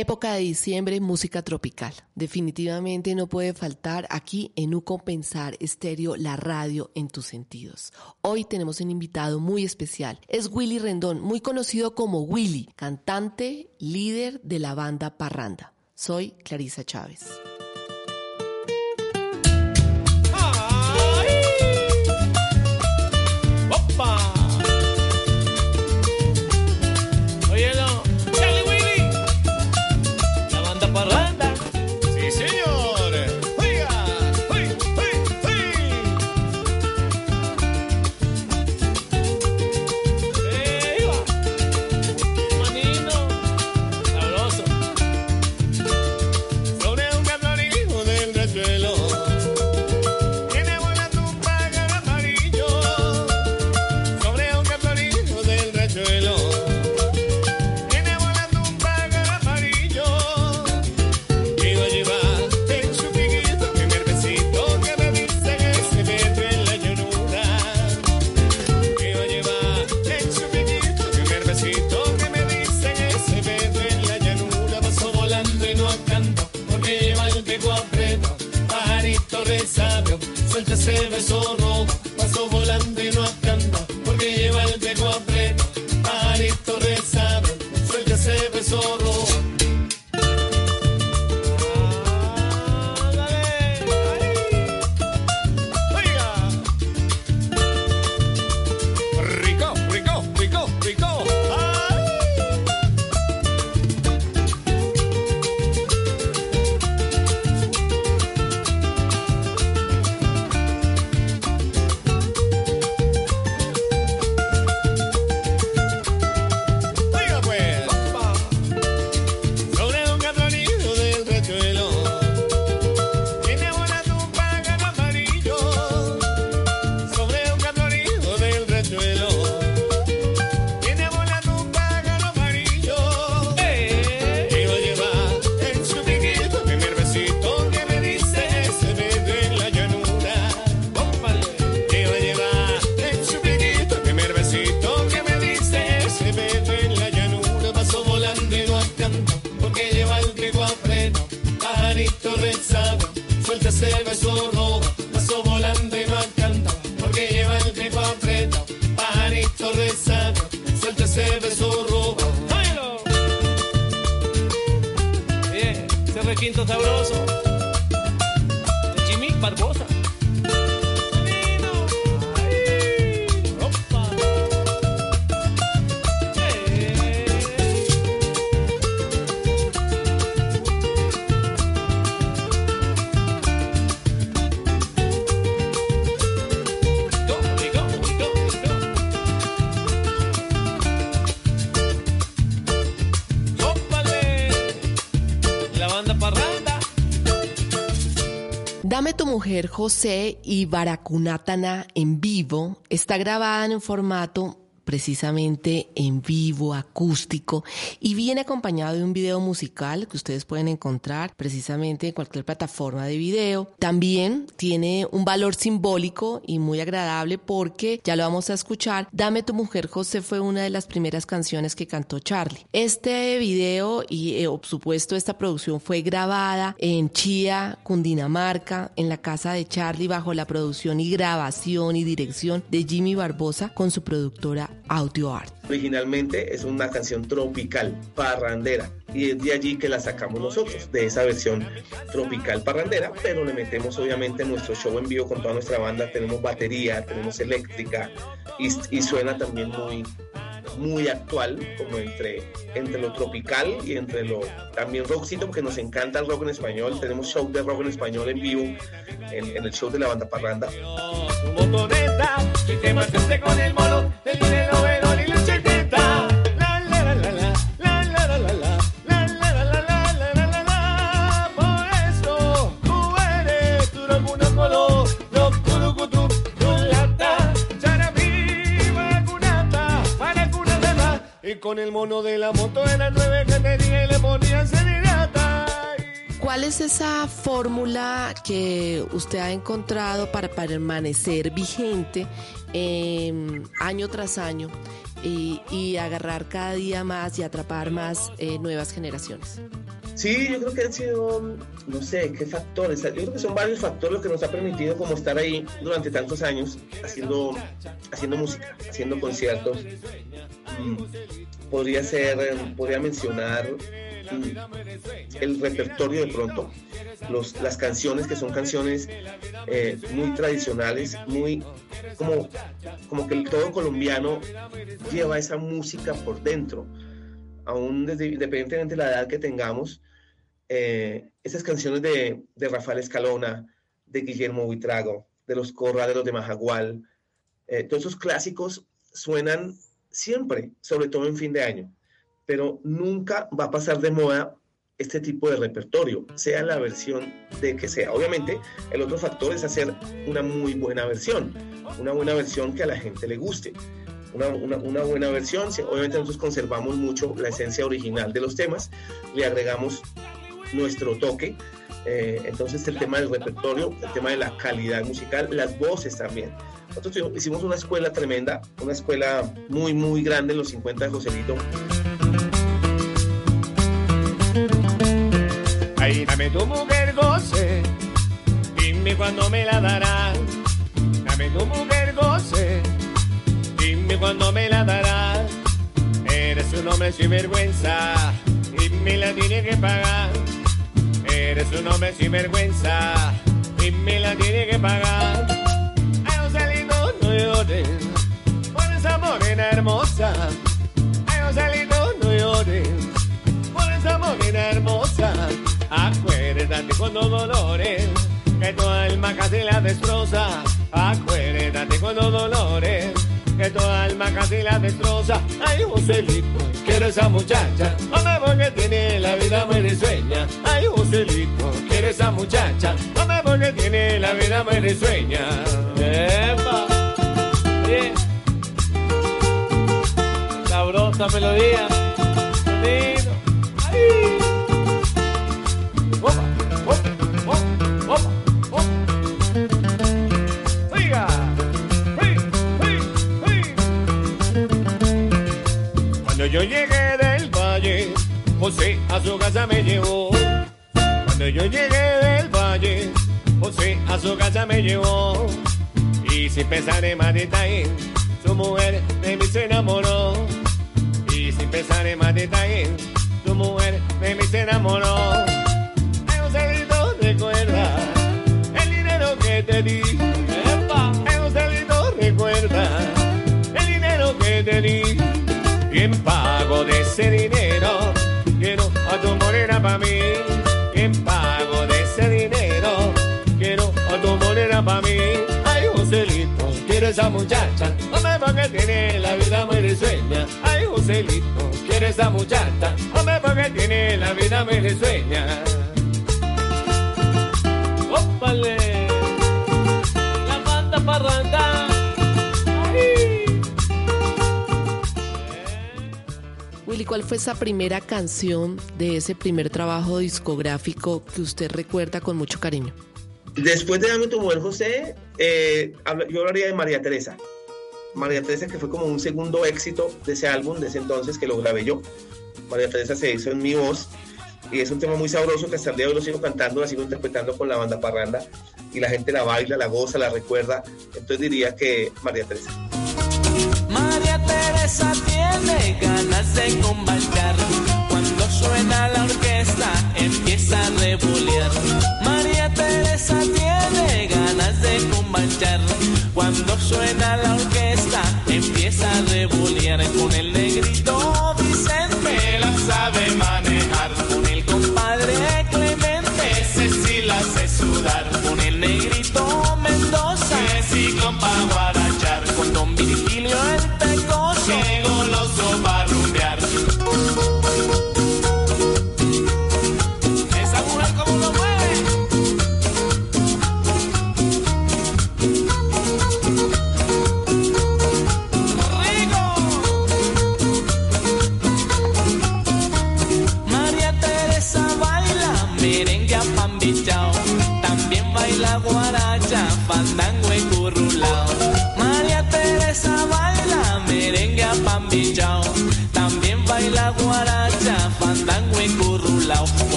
Época de diciembre, música tropical. Definitivamente no puede faltar aquí en UCO Pensar Estéreo, la radio en tus sentidos. Hoy tenemos un invitado muy especial. Es Willy Rendón, muy conocido como Willy, cantante, líder de la banda Parranda. Soy Clarisa Chávez. Mujer José y Baracunatana en vivo está grabada en un formato precisamente en vivo, acústico, y viene acompañado de un video musical que ustedes pueden encontrar precisamente en cualquier plataforma de video. También tiene un valor simbólico y muy agradable porque, ya lo vamos a escuchar, Dame tu mujer José fue una de las primeras canciones que cantó Charlie. Este video y, eh, por supuesto, esta producción fue grabada en Chía, Cundinamarca, en la casa de Charlie, bajo la producción y grabación y dirección de Jimmy Barbosa con su productora Audio Art. Originalmente es una canción tropical, parrandera, y es de allí que la sacamos nosotros, de esa versión tropical parrandera, pero le metemos obviamente nuestro show en vivo con toda nuestra banda, tenemos batería, tenemos eléctrica y, suena también muy, muy actual, como entre, entre lo tropical y entre lo también rockcito, porque nos encanta el rock en español. Tenemos show de rock en español en vivo en, el show de la banda Parranda. Con el mono, de la moto nueve que tenía y le ponían serenata. ¿Cuál es esa fórmula que usted ha encontrado para permanecer vigente eh, año tras año y, agarrar cada día más y atrapar más eh, nuevas generaciones? Sí, yo creo que han sido, no sé, qué factores. Yo creo que son varios factores los que nos ha permitido como estar ahí durante tantos años haciendo, haciendo música, haciendo conciertos. Mm, podría ser, podría mencionar mm, el repertorio de pronto, los, las canciones que son canciones eh, muy tradicionales, muy como, como que todo colombiano lleva esa música por dentro aún desde, independientemente de la edad que tengamos, eh, esas canciones de, Rafael Escalona, de Guillermo Buitrago, de los Corraleros de Majagual, eh, todos esos clásicos suenan siempre, sobre todo en fin de año, pero nunca va a pasar de moda este tipo de repertorio, sea la versión de que sea. Obviamente, el otro factor es hacer una muy buena versión, una buena versión que a la gente le guste una, buena versión. Obviamente nosotros conservamos mucho la esencia original de los temas, le agregamos nuestro toque. Eh, entonces el tema del repertorio, el tema de la calidad musical, las voces también. Nosotros hicimos una escuela tremenda, una escuela muy, muy grande en los 50 de Joselito. Ahí dame tu mujer goce, dime cuándo me la darás. Dame tu mujer goce Dime cuándo me la darás. Eres un hombre sin vergüenza y me la tiene que pagar. Eres un hombre sin vergüenza y me la tiene que pagar. Ay, Joselito, no llores por esa morena hermosa. Ay, Joselito, no llores por esa morena hermosa. Acuérdate cuando dolores que tu alma casi la destroza. Acuérdate cuando dolores que tu alma casi la destroza. Ay, Joselito, quiero esa muchacha, hombre, porque tiene la vida muy risueña. Ay, Joselito, quiero esa muchacha, hombre, porque tiene la vida muy risueña. ¡Epa! Bien. Sabrosa melodía. José a su casa me llevó. Cuando yo llegué del valle, José a su casa me llevó. Y sin pensar en Maritaín, su mujer de mí se enamoró. Y sin pensar en Maritaín, su mujer de mí se enamoró. Hay un celito recuerda el dinero que te di. Hay un celito recuerda el dinero que te di. ¿Quién pago de ese dinero? Para mí. ¿Quién pago de ese dinero? Quiero tu morena para mí. Ay, Joselito, quiero esa muchacha. Hombre, porque tiene la vida muy risueña. Ay, Joselito, quiero esa muchacha. Hombre, porque tiene la vida muy risueña. ¡Ópale! La banda parranda. Willy, ¿cuál fue esa primera canción de ese primer trabajo discográfico que usted recuerda con mucho cariño? Después de Dame tu mujer, José, eh, yo hablaría de María Teresa. María Teresa, que fue como un segundo éxito de ese álbum, de ese entonces, que lo grabé yo. María Teresa se hizo en mi voz y es un tema muy sabroso que hasta el día de hoy lo sigo cantando, la sigo interpretando con la banda Parranda y la gente la baila, la goza, la recuerda. Entonces diría que María Teresa. Ganas de combatir. Cuando suena la orquesta empieza a revolear. María Teresa tiene ganas de combatir. Cuando suena la orquesta empieza a revolear con el negrito Vicente la sabe manejar. Con el compadre Clemente ese sí la hace sudar.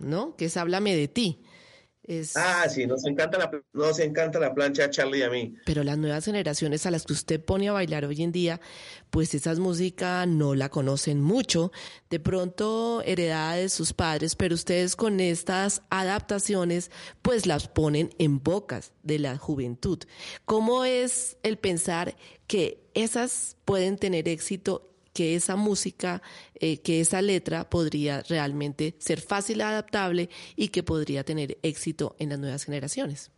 ¿No? Que es Háblame de ti. Es... Ah, sí, nos encanta, la, nos encanta la plancha a Charlie y a mí. Pero las nuevas generaciones a las que usted pone a bailar hoy en día, pues esas músicas no la conocen mucho, de pronto heredada de sus padres, pero ustedes con estas adaptaciones, pues las ponen en bocas de la juventud. ¿Cómo es el pensar que esas pueden tener éxito que esa música, eh, que esa letra podría realmente ser fácil adaptable y que podría tener éxito en las nuevas generaciones.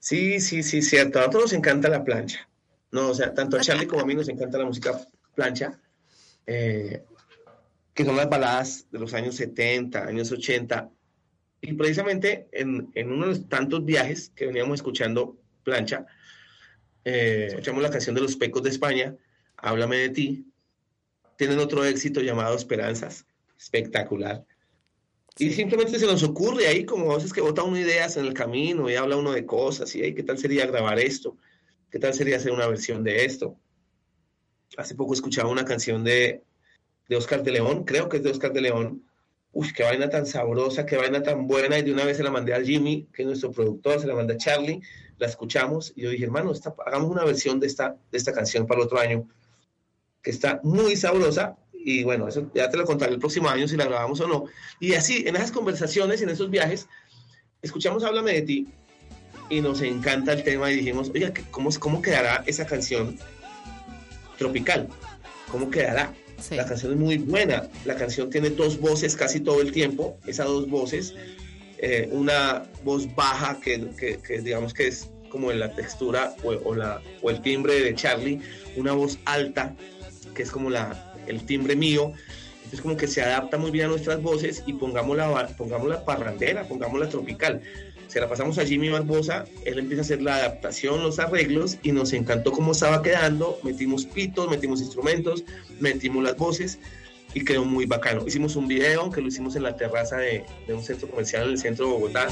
Sí, sí, sí, cierto. A nosotros nos encanta la plancha. No, o sea, tanto a Charlie como a mí nos encanta la música plancha, eh, que son las baladas de los años 70, años 80. Y precisamente en, en uno de los tantos viajes que veníamos escuchando plancha, eh, escuchamos la canción de los Pecos de España, Háblame de ti. Tienen otro éxito llamado Esperanzas, espectacular. Y simplemente se nos ocurre ahí, como a veces que bota uno ideas en el camino y habla uno de cosas, y ¿qué tal sería grabar esto? ¿Qué tal sería hacer una versión de esto? Hace poco escuchaba una canción de, de Oscar de León, creo que es de Oscar de León. Uy, qué vaina tan sabrosa, qué vaina tan buena. Y de una vez se la mandé a Jimmy, que es nuestro productor, se la mandé a Charlie, la escuchamos. Y yo dije, hermano, hagamos una versión de esta, de esta canción para el otro año está muy sabrosa y bueno, eso ya te lo contaré el próximo año si la grabamos o no. Y así, en esas conversaciones, en esos viajes, escuchamos Háblame de ti y nos encanta el tema y dijimos, oiga, ¿cómo, cómo quedará esa canción tropical? ¿Cómo quedará? La canción es muy buena, la canción tiene dos voces casi todo el tiempo, esas dos voces, eh, una voz baja que, que, que, digamos que es como en la textura o, o, la, o el timbre de Charlie, una voz alta que es como la, el timbre mío. Entonces como que se adapta muy bien a nuestras voces y pongamos la, pongamos la parrandera, pongamos la tropical. Se la pasamos a Jimmy Barbosa, él empieza a hacer la adaptación, los arreglos y nos encantó cómo estaba quedando. Metimos pitos, metimos instrumentos, metimos las voces y quedó muy bacano. Hicimos un video que lo hicimos en la terraza de, de un centro comercial en el centro de Bogotá.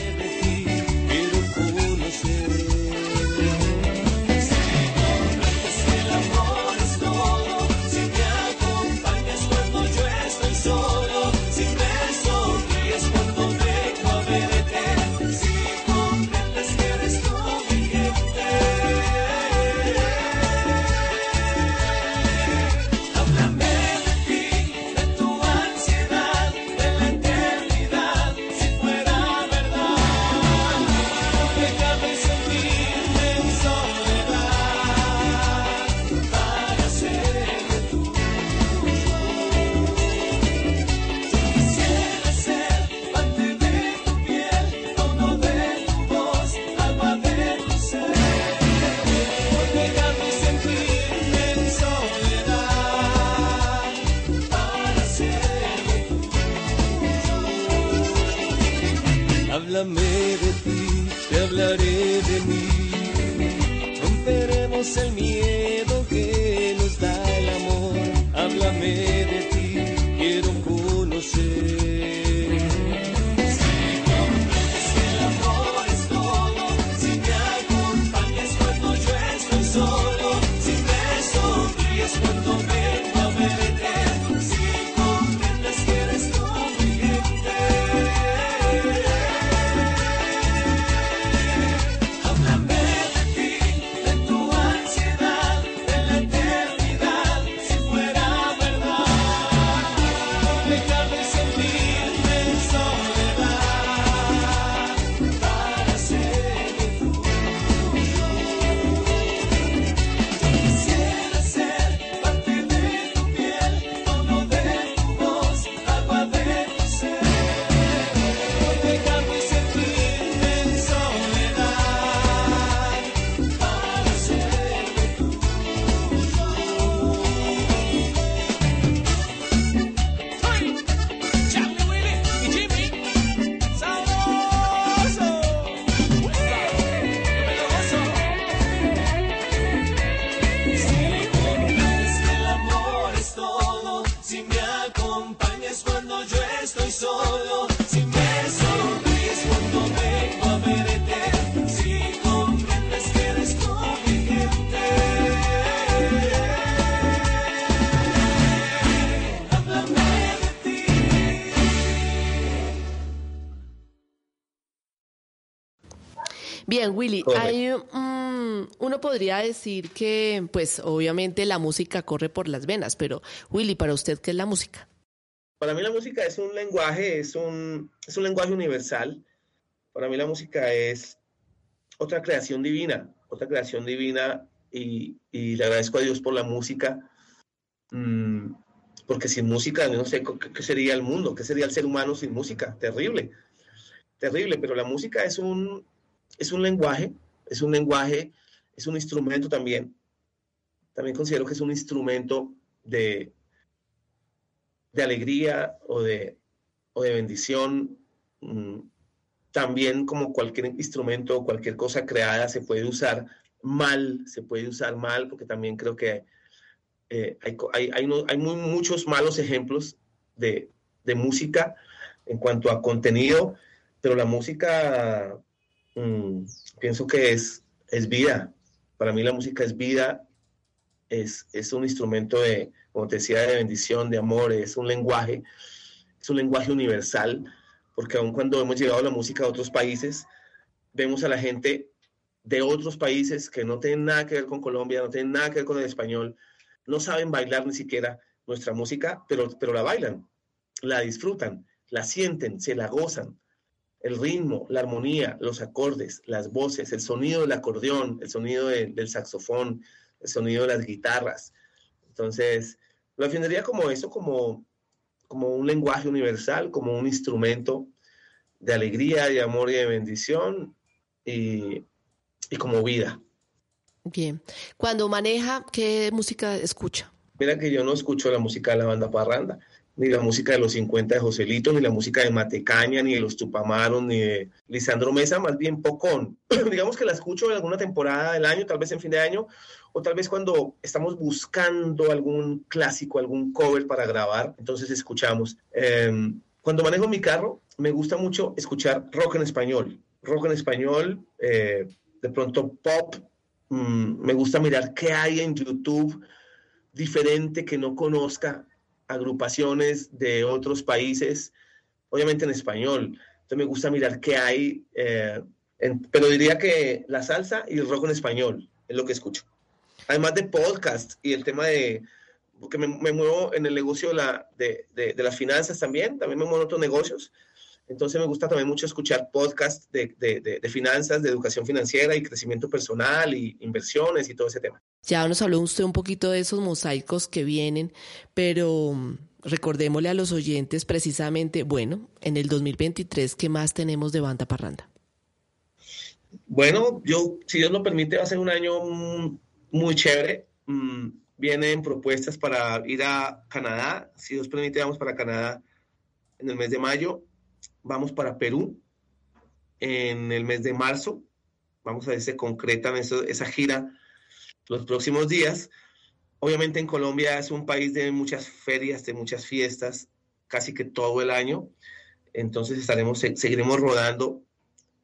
Bien, Willy, hay, mm, uno podría decir que, pues, obviamente la música corre por las venas, pero Willy, para usted, ¿qué es la música? Para mí la música es un lenguaje, es un, es un lenguaje universal. Para mí la música es otra creación divina, otra creación divina y, le agradezco a Dios por la música, mm, porque sin música no sé qué, sería el mundo, qué sería el ser humano sin música, terrible, terrible, pero la música es un, es un lenguaje, es un lenguaje, es un instrumento también. También considero que es un instrumento de, de alegría o de, o de bendición. Mm, también como cualquier instrumento o cualquier cosa creada se puede usar mal, se puede usar mal, porque también creo que eh, hay, hay, muy, muchos malos ejemplos de, música en cuanto a contenido, pero la música mm, pienso que es, es vida. Para mí la música es vida, es, es un instrumento de, como te decía, de bendición, de amor, es un lenguaje, es un lenguaje universal porque aun cuando hemos llevado la música a otros países, vemos a la gente de otros países que no tienen nada que ver con Colombia, no tienen nada que ver con el español, no saben bailar ni siquiera nuestra música, pero, pero la bailan, la disfrutan, la sienten, se la gozan. El ritmo, la armonía, los acordes, las voces, el sonido del acordeón, el sonido del saxofón, el sonido de las guitarras. Entonces, lo definiría como eso, como como un lenguaje universal, como un instrumento de alegría, de amor y de bendición y, y como vida. Bien. Cuando maneja, ¿qué música escucha? Mira que yo no escucho la música de la banda Parranda, ni la música de los 50 de Joselito, ni la música de Matecaña, ni de los Tupamaros, ni de Lisandro Mesa, más bien pocón. Digamos que la escucho en alguna temporada del año, tal vez en fin de año, o tal vez cuando estamos buscando algún clásico, algún cover para grabar, entonces escuchamos. Em, cuando manejo mi carro, me gusta mucho escuchar rock en español. Rock en español, eh, de pronto pop. Mm, me gusta mirar qué hay en YouTube diferente que no conozca, agrupaciones de otros países, obviamente en español. Entonces me gusta mirar qué hay, eh, pero diría que la salsa y el rock en español es lo que escucho además de podcast y el tema de, porque me, muevo en el negocio de, la, de, de, las finanzas también, también me muevo en otros negocios. Entonces me gusta también mucho escuchar podcasts de, de, finanzas, de educación financiera y crecimiento personal y inversiones y todo ese tema. Ya nos habló usted un poquito de esos mosaicos que vienen, pero mm, recordémosle a los oyentes precisamente, bueno, en el 2023, ¿qué más tenemos de banda parranda? Bueno, yo, si Dios lo permite, va a ser un año mm, muy chévere. Mm, vienen propuestas para ir a Canadá. Si Dios permite, vamos para Canadá en el mes de mayo. Vamos para Perú en el mes de marzo. Vamos a ver si se concreta esa gira los próximos días. Obviamente en Colombia es un país de muchas ferias, de muchas fiestas, casi que todo el año. Entonces estaremos, seguiremos rodando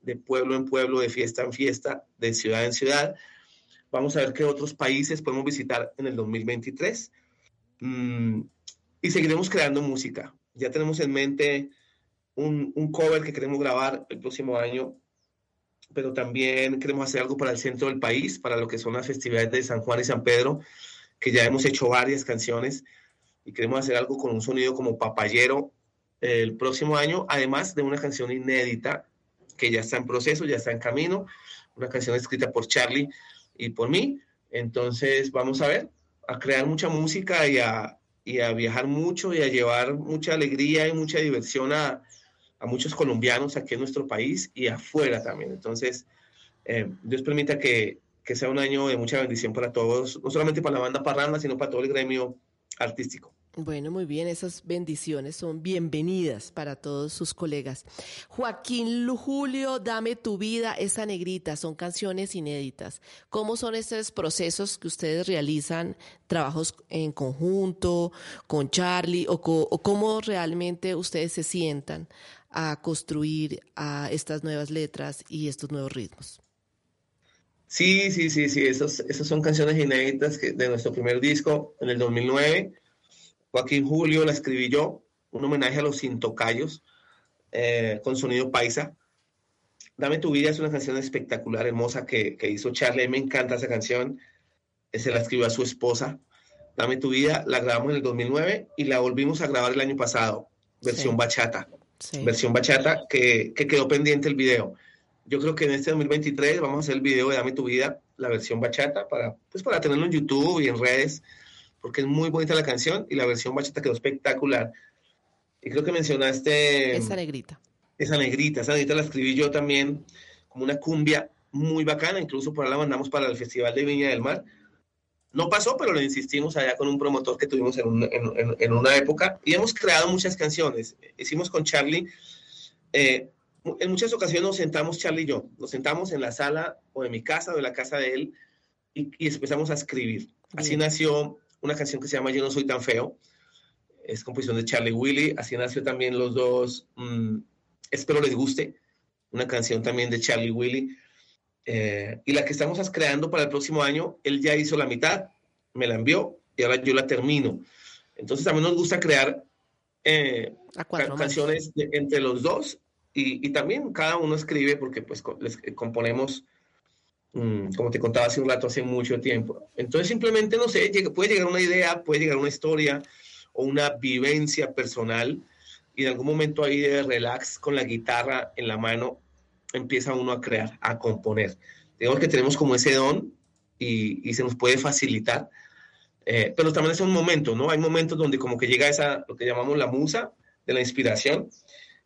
de pueblo en pueblo, de fiesta en fiesta, de ciudad en ciudad. Vamos a ver qué otros países podemos visitar en el 2023. Mm, y seguiremos creando música. Ya tenemos en mente un, un, cover que queremos grabar el próximo año, pero también queremos hacer algo para el centro del país, para lo que son las festividades de San Juan y San Pedro, que ya hemos hecho varias canciones y queremos hacer algo con un sonido como papayero el próximo año, además de una canción inédita que ya está en proceso, ya está en camino, una canción escrita por Charlie y por mí. Entonces vamos a ver, a crear mucha música y a, y a viajar mucho y a llevar mucha alegría y mucha diversión a, a muchos colombianos aquí en nuestro país y afuera también. Entonces, eh, Dios permita que, que sea un año de mucha bendición para todos, no solamente para la banda Parranda, sino para todo el gremio artístico. Bueno, muy bien, esas bendiciones son bienvenidas para todos sus colegas. Joaquín Julio, Dame tu vida, esa negrita, son canciones inéditas. ¿Cómo son estos procesos que ustedes realizan, trabajos en conjunto, con Charlie, o, cómo realmente ustedes se sientan a construir estas nuevas letras y estos nuevos ritmos? Sí, sí, sí, sí, esas, esas son canciones inéditas de nuestro primer disco en el 2009 Joaquín Julio la escribí yo, un homenaje a los Intocayos, eh, con sonido paisa. Dame tu vida es una canción espectacular, hermosa que, que hizo Charlie. me encanta esa canción. Se la escribió a su esposa. Dame tu vida, la grabamos en el 2009 y la volvimos a grabar el año pasado, versión bachata. Versión bachata que, que, quedó pendiente el video. Yo creo que en este 2023 vamos a hacer el video de Dame tu vida, la versión bachata, para, pues para tenerlo en YouTube y en redes, porque es muy bonita la canción y la versión bachata quedó espectacular. Y creo que mencionaste... Esa negrita. Esa negrita, esa negrita la escribí yo también como una cumbia muy bacana, incluso por ahí la mandamos para el Festival de Viña del Mar no pasó, pero le insistimos allá con un promotor que tuvimos en, una época y hemos creado muchas canciones. Hicimos con Charlie, eh, en muchas ocasiones nos sentamos Charlie y yo, nos sentamos en la sala o en mi casa o en la casa de él y, empezamos a escribir. Así nació una canción que se llama Yo no soy tan feo, es composición de Charlie Willy, así nació también los dos, mm, espero les guste, una canción también de Charlie Willy. Eh, y la que estamos creando para el próximo año, él ya hizo la mitad, me la envió y ahora yo la termino. Entonces también nos gusta crear eh, canciones entre los dos y, también cada uno escribe porque pues les eh, componemos, como te contaba hace un rato, hace mucho tiempo. Entonces simplemente, no sé, puede llegar una idea, puede llegar una historia o una vivencia personal y en algún momento ahí de relax con la guitarra en la mano empieza uno a crear, a componer. Digamos que tenemos como ese don y, se nos puede facilitar, eh, pero también es un momento, ¿no? Hay momentos donde como que llega esa, lo que llamamos la musa de la inspiración,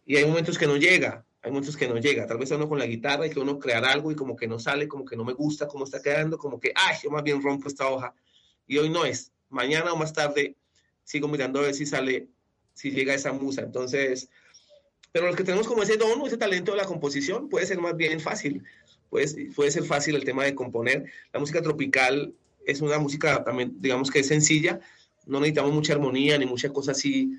y hay momentos que no llega, hay momentos que no llega. Tal vez uno con la guitarra y que uno crear algo y como que no sale, como que no me gusta cómo está quedando, como que, ay, yo más bien rompo esta hoja. Y hoy no es. Mañana o más tarde sigo mirando a ver si sale, si llega esa musa. Entonces, pero los que tenemos como ese don o ese talento de la composición puede ser más bien fácil. Puede, puede ser fácil el tema de componer. La música tropical es una música también, digamos que es sencilla. No necesitamos mucha armonía ni mucha cosa así.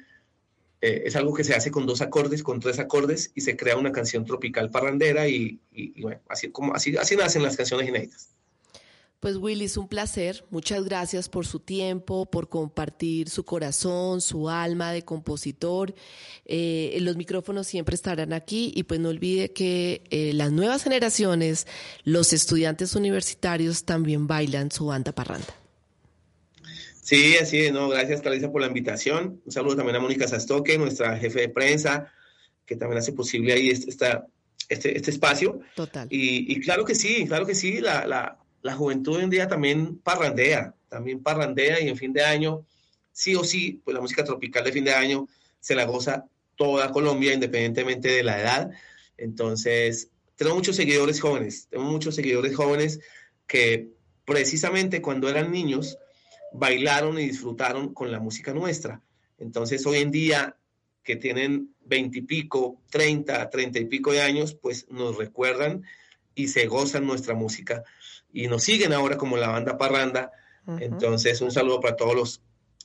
Eh, es algo que se hace con dos acordes, con tres acordes y se crea una canción tropical parrandera y, y, bueno, así, como, así, así nacen las canciones inéditas. Pues Willy, es un placer. Muchas gracias por su tiempo, por compartir su corazón, su alma de compositor. Eh, los micrófonos siempre estarán aquí y pues no olvide que eh, las nuevas generaciones, los estudiantes universitarios también bailan su banda parranda. Sí, así es. No, gracias, Clarisa, por la invitación. Un saludo también a Mónica Sastoque, nuestra jefe de prensa, que también hace posible ahí este, este, este espacio. Total. Y, claro que sí, claro que sí, la, la la juventud hoy en día también parrandea, también parrandea y en fin de año, sí o sí, pues la música tropical de fin de año se la goza toda Colombia, independientemente de la edad. Entonces, tenemos muchos seguidores jóvenes, tenemos muchos seguidores jóvenes que precisamente cuando eran niños bailaron y disfrutaron con la música nuestra. Entonces, hoy en día que tienen veintipico, treinta, treinta y pico de años, pues nos recuerdan y se gozan nuestra música y nos siguen ahora como la banda Parranda. Entonces, un saludo para todos los,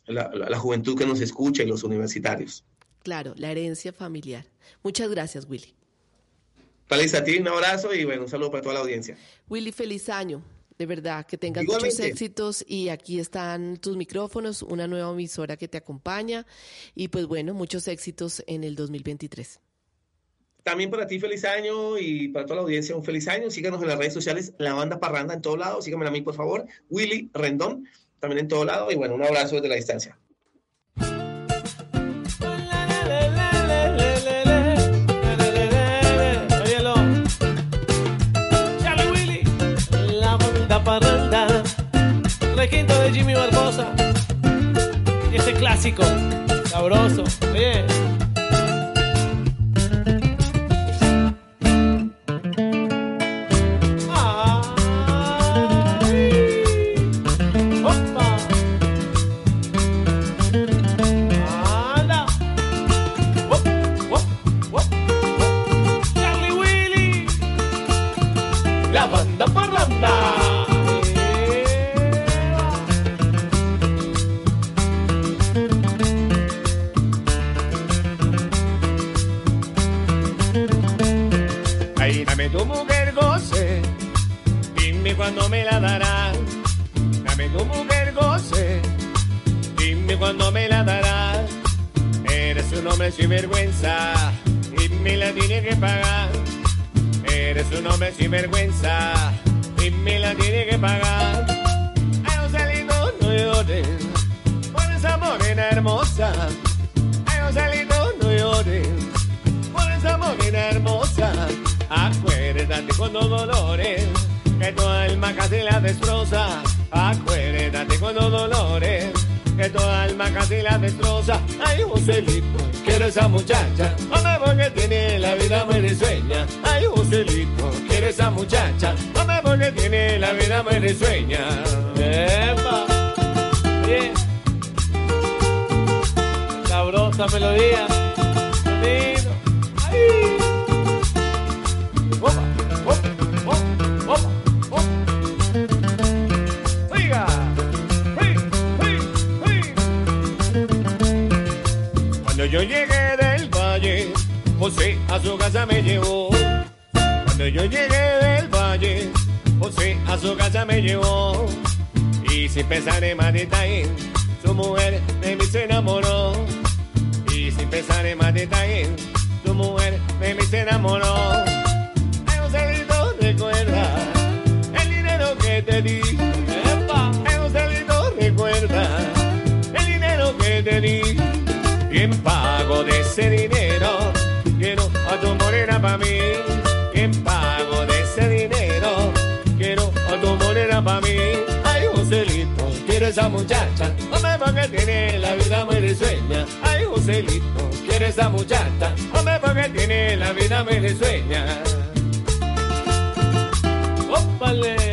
la, juventud que nos escucha y los universitarios. Claro, la herencia familiar. Muchas gracias, Willy. Feliz a ti, un abrazo y bueno, un saludo para toda la audiencia. Willy, feliz año. De verdad, que tengas muchos éxitos y aquí están tus micrófonos, una nueva emisora que te acompaña y pues bueno, muchos éxitos en el 2023. También para ti feliz año y para toda la audiencia un feliz año. Síganos en las redes sociales, La Banda Parranda en todos lados. Síganme a mí, por favor. Willy Rendón, también en todo lado. Y bueno, un abrazo desde la distancia. Requinto de Jimmy Barbosa. Ese clásico, sabroso. Bien. Dolores que tu alma casi la destroza. Acuérdate cuando dolores que tu alma casi la destroza. Ay, Joselito, quiero esa muchacha, hombre, porque tiene la vida muy risueña. Ay, Joselito, quiero esa muchacha, hombre, porque tiene la vida muy risueña. ¡Epa! Bien. Sabrosa melodía. Sonido. ¡Ay! Yo llegué del valle, José a su casa me llevó. Cuando yo llegué del valle, José a su casa me llevó. Y sin pensar en más detalle, su mujer de mí se enamoró. Y sin pensar en más detalle, su mujer de mí se enamoró. Ay, Joselito, recuerda el dinero que te di. Ay, Joselito, recuerda el dinero que te di. De ese dinero, quiero a tu morena para mí. En pago de ese dinero, quiero a tu morena para mí. Ay, Joselito, quiero esa muchacha, hombre, porque tiene la vida muy risueña. Ay, Joselito, quiero esa muchacha, hombre, porque tiene la vida muy risueña. ¡Ópale!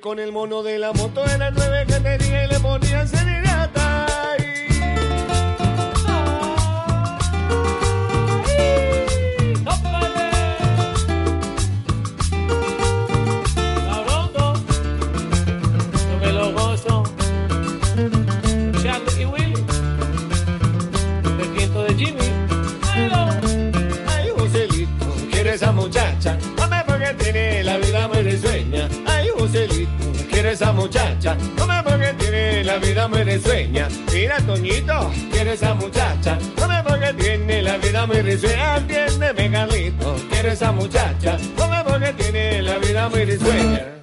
Con el mono de la moto era nueve que tenía y le ponían serenata. ¡Ópale! Sabroso. Yo me lo esa muchacha. Hombre, porque tiene la vida muy risueña Mira, Toñito, quiero esa muchacha. Hombre, porque tiene la vida muy risueña Atiéndeme, Carlito, quiero esa muchacha. Hombre, porque tiene la vida muy risueña